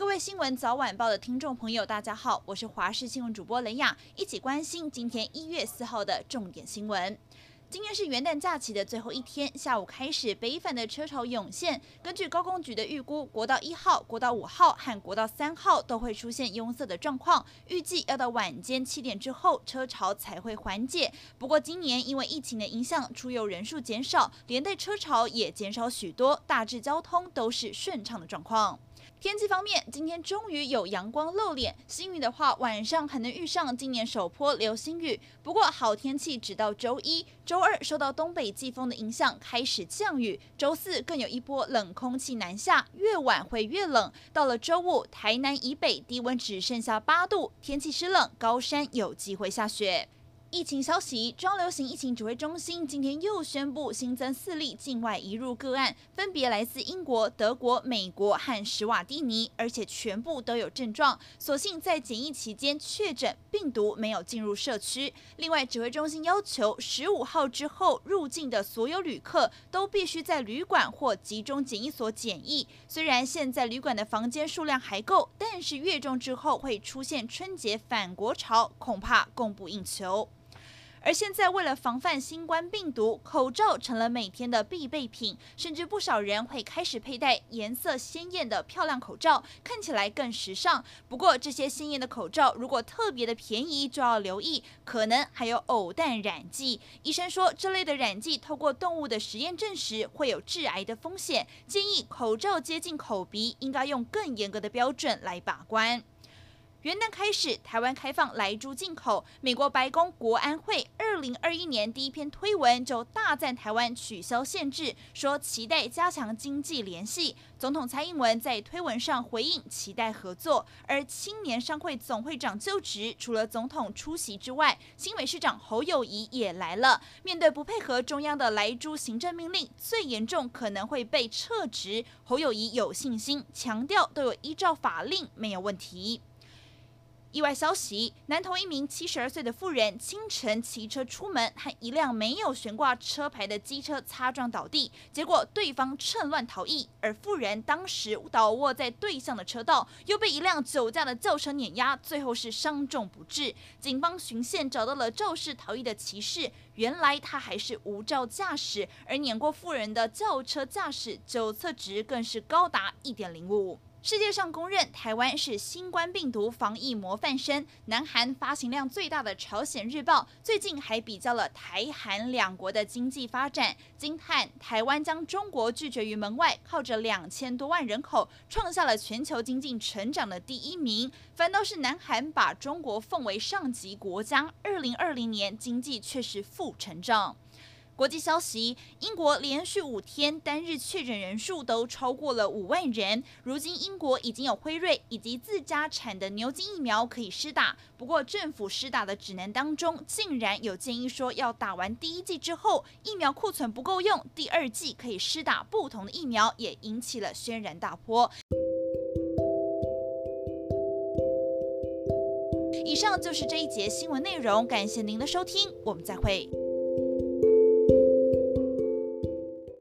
各位新闻早晚报的听众朋友，大家好，我是华视新闻主播雷亚，一起关心今天一月四号的重点新闻。今天是元旦假期的最后一天，下午开始北返的车潮涌现。根据高工局的预估，国道一号、国道五号和国道三号都会出现拥塞的状况，预计要到晚间七点之后车潮才会缓解。不过今年因为疫情的影响，出游人数减少，连带车潮也减少许多，大致交通都是顺畅的状况。天气方面，今天终于有阳光露脸，幸运的话，晚上还能遇上今年首波流星雨。不过好天气直到周一、周二受到东北季风的影响开始降雨，周四更有一波冷空气南下，越晚会越冷。到了周五，台南以北低温只剩下八度，天气湿冷，高山有机会下雪。疫情消息，中流行疫情指挥中心今天又宣布新增四例境外移入个案，分别来自英国、德国、美国和史瓦蒂尼，而且全部都有症状，所幸在检疫期间确诊，病毒没有进入社区。另外，指挥中心要求十五号之后入境的所有旅客都必须在旅馆或集中检疫所检疫。虽然现在旅馆的房间数量还够，但是月中之后会出现春节返国潮，恐怕供不应求。而现在，为了防范新冠病毒，口罩成了每天的必备品，甚至不少人会开始佩戴颜色鲜艳的漂亮口罩，看起来更时尚。不过，这些鲜艳的口罩如果特别的便宜，就要留意，可能还有偶氮染剂。医生说，这类的染剂透过动物的实验证实会有致癌的风险，建议口罩接近口鼻，应该用更严格的标准来把关。元旦开始，台湾开放莱猪进口。美国白宫国安会二零二一年第一篇推文就大赞台湾取消限制，说期待加强经济联系。总统蔡英文在推文上回应，期待合作。而青年商会总会长就职，除了总统出席之外，新北市长侯友谊也来了。面对不配合中央的莱猪行政命令，最严重可能会被撤职。侯友谊有信心，强调都有依照法令，没有问题。意外消息：南投一名七十二岁的妇人清晨骑车出门，和一辆没有悬挂车牌的机车擦撞倒地，结果对方趁乱逃逸，而妇人当时倒卧在对向的车道，又被一辆酒驾的轿车碾压，最后是伤重不治。警方循线找到了肇事逃逸的骑士，原来他还是无照驾驶，而碾过妇人的轿车驾驶酒测值更是高达一点零五。世界上公认台湾是新冠病毒防疫模范生。南韩发行量最大的《朝鲜日报》最近还比较了台韩两国的经济发展，惊叹台湾将中国拒绝于门外，靠着两千多万人口创下了全球经济成长的第一名。反倒是南韩把中国奉为上级国家，二零二零年经济却是负成长。国际消息：英国连续五天单日确诊人数都超过了五万人。如今，英国已经有辉瑞以及自家产的牛津疫苗可以施打。不过，政府施打的指南当中，竟然有建议说，要打完第一剂之后，疫苗库存不够用，第二剂可以施打不同的疫苗，也引起了轩然大波。以上就是这一节新闻内容，感谢您的收听，我们再会。